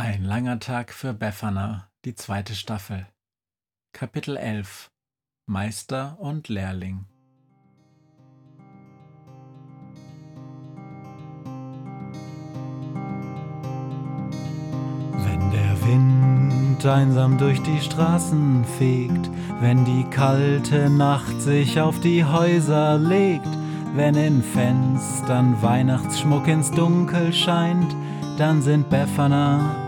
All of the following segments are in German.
Ein langer Tag für Befana, die zweite Staffel. Kapitel 11 Meister und Lehrling. Wenn der Wind einsam durch die Straßen fegt, wenn die kalte Nacht sich auf die Häuser legt, wenn in Fenstern Weihnachtsschmuck ins Dunkel scheint, dann sind Befana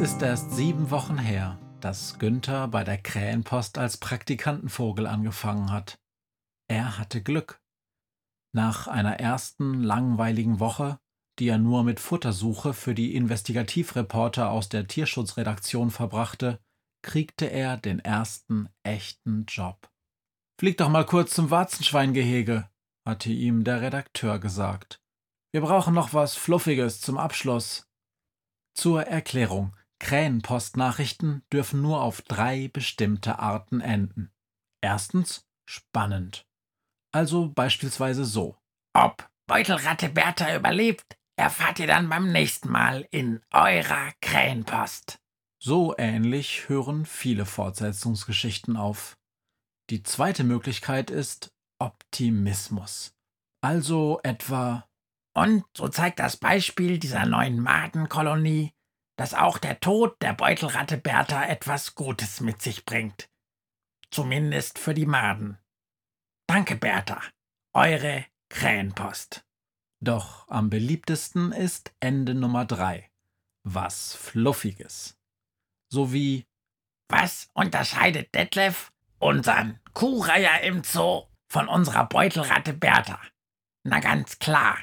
Es ist erst sieben Wochen her, dass Günther bei der Krähenpost als Praktikantenvogel angefangen hat. Er hatte Glück. Nach einer ersten langweiligen Woche, die er nur mit Futtersuche für die Investigativreporter aus der Tierschutzredaktion verbrachte, kriegte er den ersten echten Job. Flieg doch mal kurz zum Warzenschweingehege, hatte ihm der Redakteur gesagt. Wir brauchen noch was Fluffiges zum Abschluss. Zur Erklärung. Krähenpostnachrichten dürfen nur auf drei bestimmte Arten enden. Erstens spannend. Also beispielsweise so. Ob Beutelratte Bertha überlebt, erfahrt ihr dann beim nächsten Mal in eurer Krähenpost. So ähnlich hören viele Fortsetzungsgeschichten auf. Die zweite Möglichkeit ist Optimismus. Also etwa Und so zeigt das Beispiel dieser neuen Madenkolonie, dass auch der Tod der Beutelratte Bertha etwas Gutes mit sich bringt. Zumindest für die Maden. Danke, Bertha. Eure Krähenpost. Doch am beliebtesten ist Ende Nummer drei. Was Fluffiges. Sowie Was unterscheidet Detlef, unseren Kuhreiher im Zoo, von unserer Beutelratte Bertha? Na ganz klar.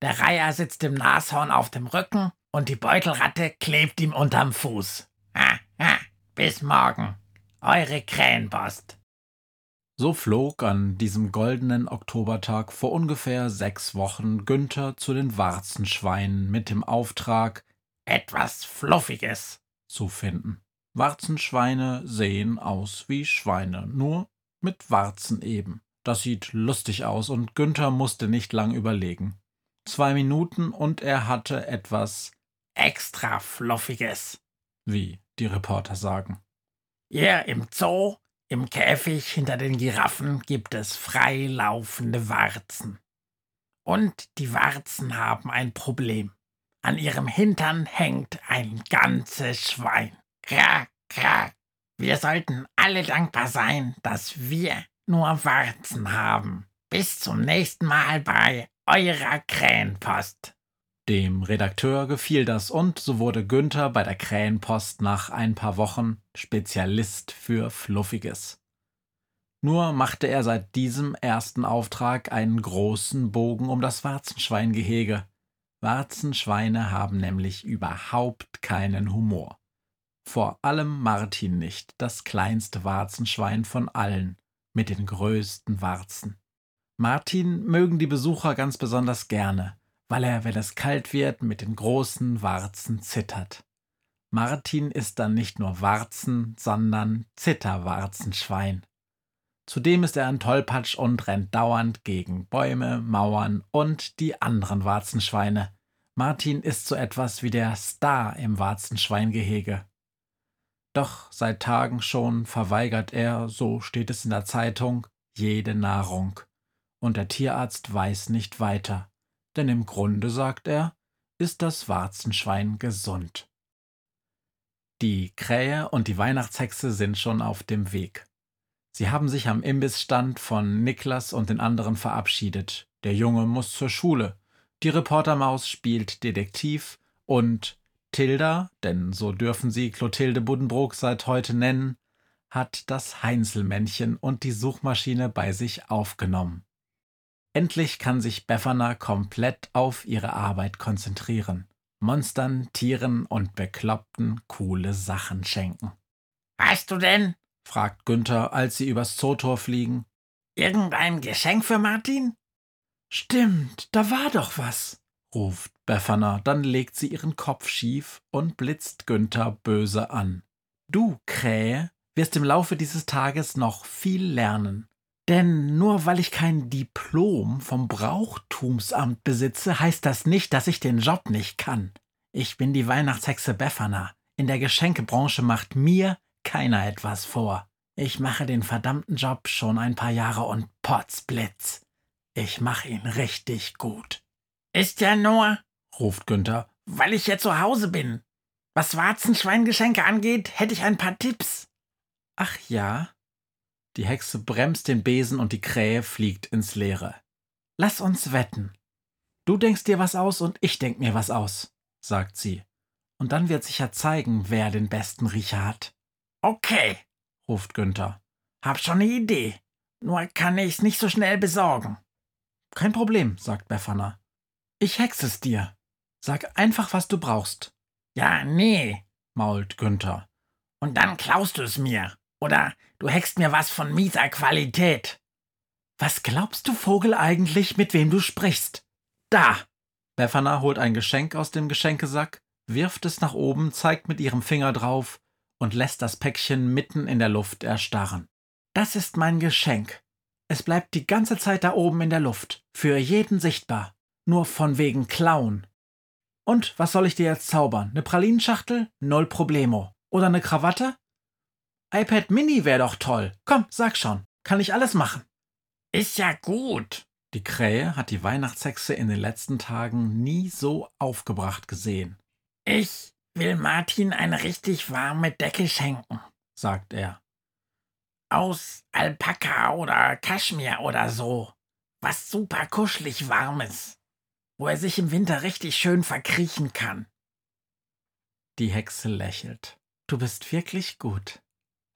Der Reiher sitzt im Nashorn auf dem Rücken und die Beutelratte klebt ihm unterm Fuß. Ha, ha, bis morgen. Eure Krähenpost. So flog an diesem goldenen Oktobertag vor ungefähr sechs Wochen Günther zu den Warzenschweinen mit dem Auftrag, Etwas Fluffiges. zu finden. Warzenschweine sehen aus wie Schweine, nur mit Warzen eben. Das sieht lustig aus und Günther musste nicht lang überlegen. Zwei Minuten und er hatte etwas, Extra Fluffiges. wie die Reporter sagen. Hier im Zoo, im Käfig hinter den Giraffen gibt es freilaufende Warzen. Und die Warzen haben ein Problem. An ihrem Hintern hängt ein ganzes Schwein. Krak, krak. Wir sollten alle dankbar sein, dass wir nur Warzen haben. Bis zum nächsten Mal bei eurer Krähenpost. Dem Redakteur gefiel das und so wurde Günther bei der Krähenpost nach ein paar Wochen Spezialist für Fluffiges. Nur machte er seit diesem ersten Auftrag einen großen Bogen um das Warzenschweingehege. Warzenschweine haben nämlich überhaupt keinen Humor. Vor allem Martin nicht, das kleinste Warzenschwein von allen, mit den größten Warzen. Martin mögen die Besucher ganz besonders gerne, weil er, wenn es kalt wird, mit den großen Warzen zittert. Martin ist dann nicht nur Warzen, sondern Zitterwarzenschwein. Zudem ist er ein Tollpatsch und rennt dauernd gegen Bäume, Mauern und die anderen Warzenschweine. Martin ist so etwas wie der Star im Warzenschweingehege. Doch seit Tagen schon verweigert er, so steht es in der Zeitung, jede Nahrung. Und der Tierarzt weiß nicht weiter, denn im Grunde, sagt er, ist das Warzenschwein gesund. Die Krähe und die Weihnachtshexe sind schon auf dem Weg. Sie haben sich am Imbissstand von Niklas und den anderen verabschiedet. Der Junge muss zur Schule. Die Reportermaus spielt Detektiv und Tilda, denn so dürfen sie Clotilde Buddenbrook seit heute nennen, hat das Heinzelmännchen und die Suchmaschine bei sich aufgenommen. Endlich kann sich Befana komplett auf ihre Arbeit konzentrieren. Monstern, Tieren und Bekloppten coole Sachen schenken. Weißt du denn, fragt Günther, als sie übers Zootor fliegen. Irgendein Geschenk für Martin? Stimmt, da war doch was, ruft Befana, dann legt sie ihren Kopf schief und blitzt Günther böse an. Du, Krähe, wirst im Laufe dieses Tages noch viel lernen. Denn nur weil ich kein Diplom vom Brauchtumsamt besitze, heißt das nicht, dass ich den Job nicht kann. Ich bin die Weihnachtshexe Befana. In der Geschenkebranche macht mir keiner etwas vor. Ich mache den verdammten Job schon ein paar Jahre und potzblitz. Ich mache ihn richtig gut. Ist ja nur, ruft Günther, weil ich hier zu Hause bin. Was Warzenschweingeschenke angeht, hätte ich ein paar Tipps. Ach ja? Die Hexe bremst den Besen und die Krähe fliegt ins Leere. Lass uns wetten. Du denkst dir was aus und ich denk mir was aus, sagt sie. Und dann wird sich ja zeigen, wer den besten Riecher hat. Okay, ruft Günther. Hab schon eine Idee. Nur kann ich's nicht so schnell besorgen. Kein Problem, sagt Befana. Ich hexe es dir. Sag einfach, was du brauchst. Ja, nee, mault Günther. Und dann klaust du es mir. Oder du heckst mir was von mieser Qualität. Was glaubst du, Vogel, eigentlich, mit wem du sprichst? Da! Befana holt ein Geschenk aus dem Geschenkesack, wirft es nach oben, zeigt mit ihrem Finger drauf und lässt das Päckchen mitten in der Luft erstarren. Das ist mein Geschenk. Es bleibt die ganze Zeit da oben in der Luft, für jeden sichtbar. Nur von wegen Klauen. Und was soll ich dir jetzt zaubern? Ne Pralinenschachtel? Null Problemo. Oder ne Krawatte? iPad Mini wäre doch toll. Komm, sag schon. Kann ich alles machen. Ist ja gut. Die Krähe hat die Weihnachtshexe in den letzten Tagen nie so aufgebracht gesehen. Ich will Martin eine richtig warme Decke schenken, sagt er. Aus Alpaka oder Kaschmir oder so. Was super kuschelig warmes, wo er sich im Winter richtig schön verkriechen kann. Die Hexe lächelt. Du bist wirklich gut.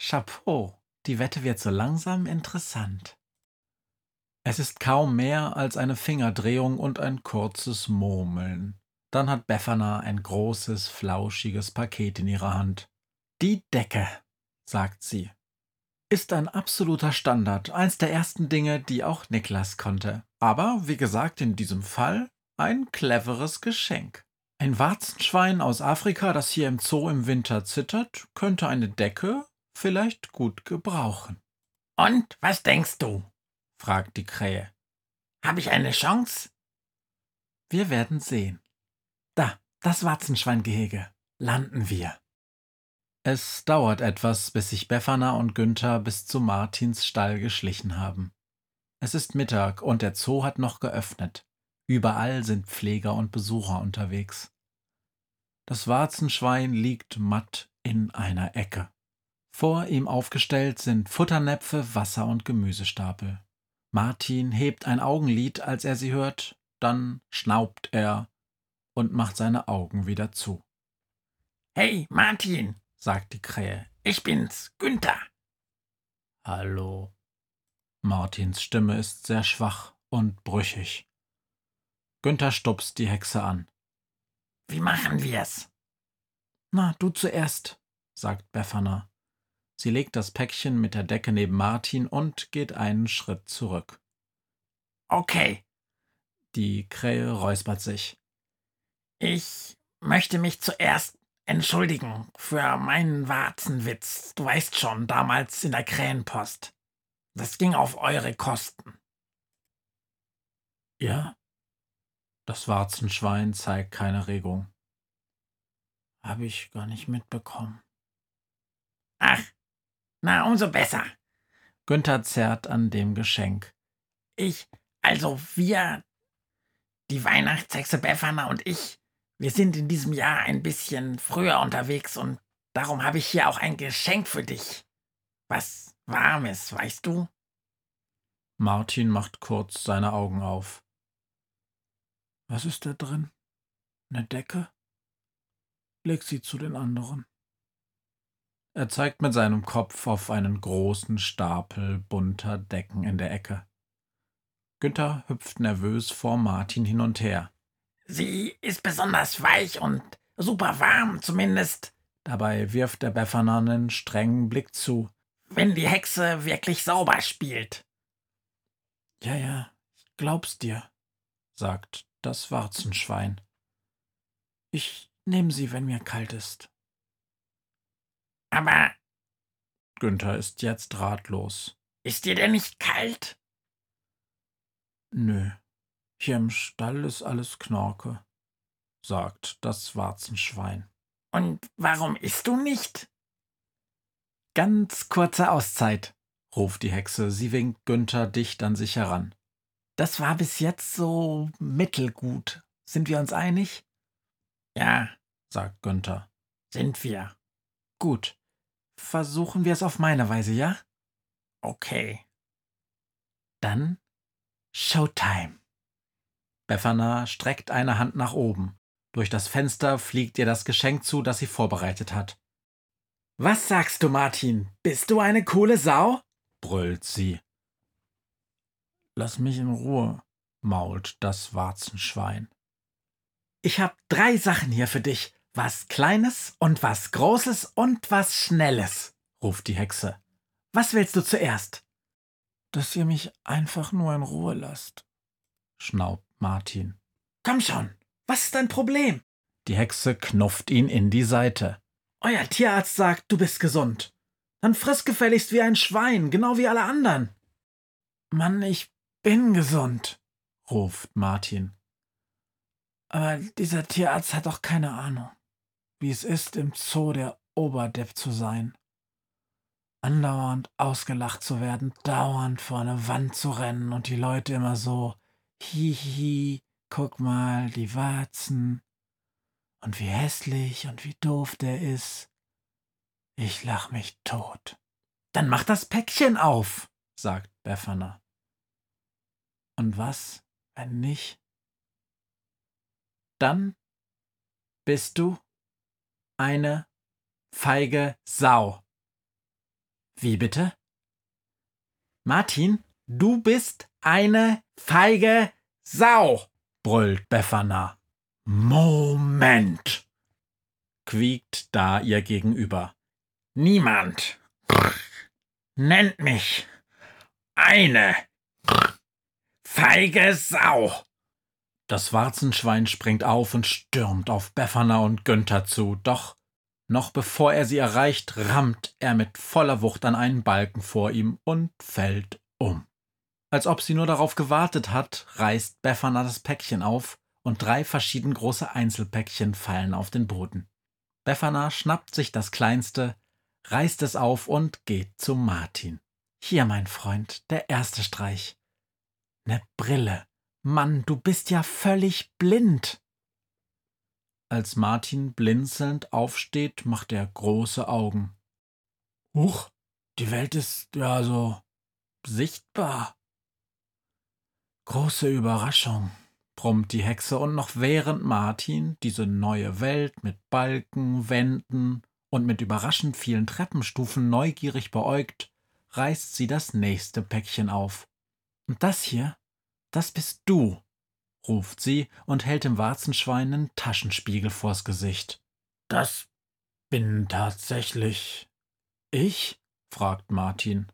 Chapeau, die Wette wird so langsam interessant. Es ist kaum mehr als eine Fingerdrehung und ein kurzes Murmeln. Dann hat Befana ein großes, flauschiges Paket in ihrer Hand. Die Decke, sagt sie. Ist ein absoluter Standard, eins der ersten Dinge, die auch Niklas konnte. Aber, wie gesagt, in diesem Fall ein cleveres Geschenk. Ein Warzenschwein aus Afrika, das hier im Zoo im Winter zittert, könnte eine Decke vielleicht gut gebrauchen. Und was denkst du? fragt die Krähe. Habe ich eine Chance? Wir werden sehen. Da, das Warzenschweingehege. Landen wir. Es dauert etwas, bis sich Befana und Günther bis zu Martins Stall geschlichen haben. Es ist Mittag und der Zoo hat noch geöffnet. Überall sind Pfleger und Besucher unterwegs. Das Warzenschwein liegt matt in einer Ecke. Vor ihm aufgestellt sind Futternäpfe, Wasser und Gemüsestapel. Martin hebt ein Augenlid, als er sie hört, dann schnaubt er und macht seine Augen wieder zu. Hey, Martin, sagt die Krähe, ich bin's, Günther. Hallo. Martins Stimme ist sehr schwach und brüchig. Günther stupst die Hexe an. Wie machen wir's? Na, du zuerst, sagt Befana. Sie legt das Päckchen mit der Decke neben Martin und geht einen Schritt zurück. Okay. Die Krähe räuspert sich. Ich möchte mich zuerst entschuldigen für meinen Warzenwitz. Du weißt schon, damals in der Krähenpost. Das ging auf eure Kosten. Ja? Das Warzenschwein zeigt keine Regung. Habe ich gar nicht mitbekommen. Ach, na, umso besser. Günther zerrt an dem Geschenk. Ich, also wir, die Weihnachtshexe Befana und ich, wir sind in diesem Jahr ein bisschen früher unterwegs und Darum habe ich hier auch ein Geschenk für dich. Was Warmes, weißt du? Martin macht kurz seine Augen auf. Was ist da drin? Eine Decke? Leg sie zu den anderen. Er zeigt mit seinem Kopf auf einen großen Stapel bunter Decken in der Ecke. Günther hüpft nervös vor Martin hin und her. Sie ist besonders weich und super warm, zumindest. Dabei wirft der Befferner einen strengen Blick zu. Wenn die Hexe wirklich sauber spielt. Ja, ja, ich glaub's dir, sagt das Warzenschwein. Ich nehm sie, wenn mir kalt ist. Aber. Günther ist jetzt ratlos. Ist dir denn nicht kalt? Nö, hier im Stall ist alles Knorke, sagt das Warzenschwein. Und warum isst du nicht? Ganz kurze Auszeit, ruft die Hexe. Sie winkt Günther dicht an sich heran. Das war bis jetzt so mittelgut. Sind wir uns einig? Ja, sagt Günther. Sind wir. Gut. Versuchen wir es auf meine Weise, ja? Okay. Dann Showtime. Befana streckt eine Hand nach oben. Durch das Fenster fliegt ihr das Geschenk zu, das sie vorbereitet hat. Was sagst du, Martin? Bist du eine coole Sau? brüllt sie. Lass mich in Ruhe, mault das Warzenschwein. Ich hab drei Sachen hier für dich. Was Kleines und was Großes und was Schnelles, ruft die Hexe. Was willst du zuerst? Dass ihr mich einfach nur in Ruhe lasst, schnaubt Martin. Komm schon, was ist dein Problem? Die Hexe knufft ihn in die Seite. Euer Tierarzt sagt, du bist gesund. Dann friss gefälligst wie ein Schwein, genau wie alle anderen. Mann, ich bin gesund, ruft Martin. Aber dieser Tierarzt hat doch keine Ahnung, wie es ist, im Zoo der Oberdepp zu sein. Andauernd ausgelacht zu werden, dauernd vor eine Wand zu rennen und die Leute immer so, hihi, guck mal, die Warzen. Und wie hässlich und wie doof der ist. Ich lach mich tot. Dann mach das Päckchen auf, sagt Befana. Und was, wenn nicht? Dann bist du eine feige Sau. Wie bitte? Martin, du bist eine feige Sau, brüllt Befana. Moment, quiekt da ihr gegenüber. Niemand nennt mich eine feige Sau. Das Warzenschwein springt auf und stürmt auf Befana und Günther zu, doch noch bevor er sie erreicht, rammt er mit voller Wucht an einen Balken vor ihm und fällt um. Als ob sie nur darauf gewartet hat, reißt Befana das Päckchen auf und drei verschieden große Einzelpäckchen fallen auf den Boden. Befana schnappt sich das kleinste, reißt es auf und geht zu Martin. Hier, mein Freund, der erste Streich. Ne Brille. Mann, du bist ja völlig blind. Als Martin blinzelnd aufsteht, macht er große Augen. Huch, die Welt ist ja so sichtbar. Große Überraschung, brummt die Hexe, und noch während Martin diese neue Welt mit Balken, Wänden und mit überraschend vielen Treppenstufen neugierig beäugt, reißt sie das nächste Päckchen auf. Und das hier, das bist du, ruft sie und hält dem Warzenschwein einen Taschenspiegel vors Gesicht. Das bin tatsächlich ich? fragt Martin.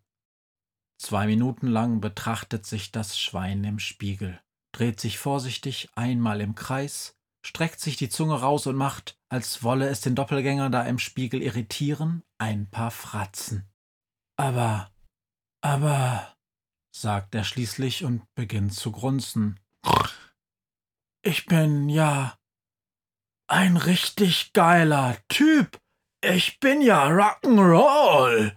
Zwei Minuten lang betrachtet sich das Schwein im Spiegel, dreht sich vorsichtig einmal im Kreis, streckt sich die Zunge raus und macht, als wolle es den Doppelgänger da im Spiegel irritieren, ein paar Fratzen. Aber, aber, sagt er schließlich und beginnt zu grunzen. Ich bin ja ein richtig geiler Typ. Ich bin ja Rock'n'Roll.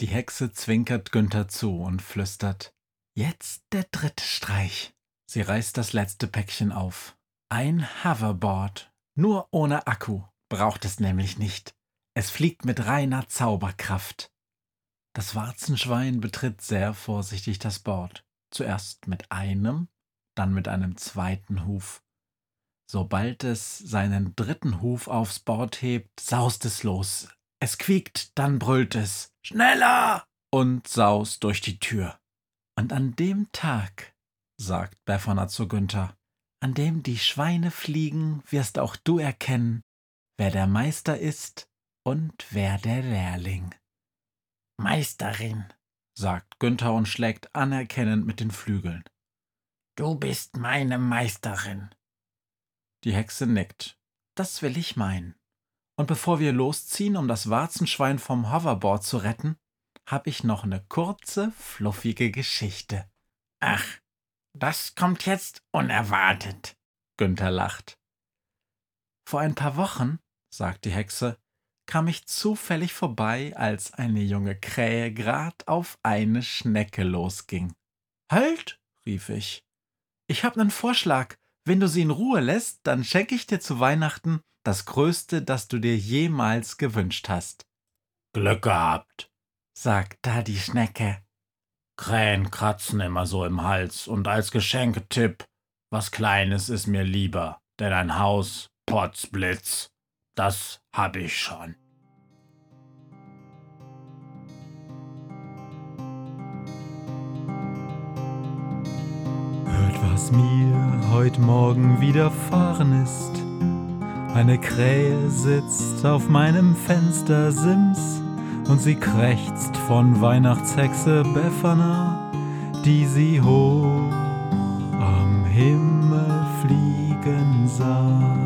Die Hexe zwinkert Günther zu und flüstert Jetzt der dritte Streich. Sie reißt das letzte Päckchen auf. Ein Hoverboard. Nur ohne Akku. Braucht es nämlich nicht. Es fliegt mit reiner Zauberkraft. Das Warzenschwein betritt sehr vorsichtig das Board. Zuerst mit einem, dann mit einem zweiten Huf. Sobald es seinen dritten Huf aufs Board hebt, saust es los. Es quiekt, dann brüllt es Schneller und saust durch die Tür. Und an dem Tag, sagt Befana zu Günther, an dem die Schweine fliegen, wirst auch du erkennen, wer der Meister ist und wer der Lehrling. Meisterin, sagt Günther und schlägt anerkennend mit den Flügeln. Du bist meine Meisterin. Die Hexe nickt. Das will ich meinen. Und bevor wir losziehen, um das Warzenschwein vom Hoverboard zu retten, habe ich noch eine kurze, fluffige Geschichte. Ach, das kommt jetzt unerwartet. Günther lacht. Vor ein paar Wochen, sagt die Hexe, kam ich zufällig vorbei, als eine junge Krähe grad auf eine Schnecke losging. Halt, rief ich. Ich hab nen Vorschlag. Wenn du sie in Ruhe lässt, dann schenke ich dir zu Weihnachten das Größte, das du dir jemals gewünscht hast. Glück gehabt, sagt da die Schnecke. Krähen kratzen immer so im Hals und als Geschenketipp, was Kleines ist mir lieber, denn ein Haus, Potzblitz, das hab ich schon. Hört, was mir heut Morgen widerfahren ist. Eine Krähe sitzt auf meinem Fenstersims und sie krächzt von Weihnachtshexe Befana, die sie hoch am Himmel fliegen sah.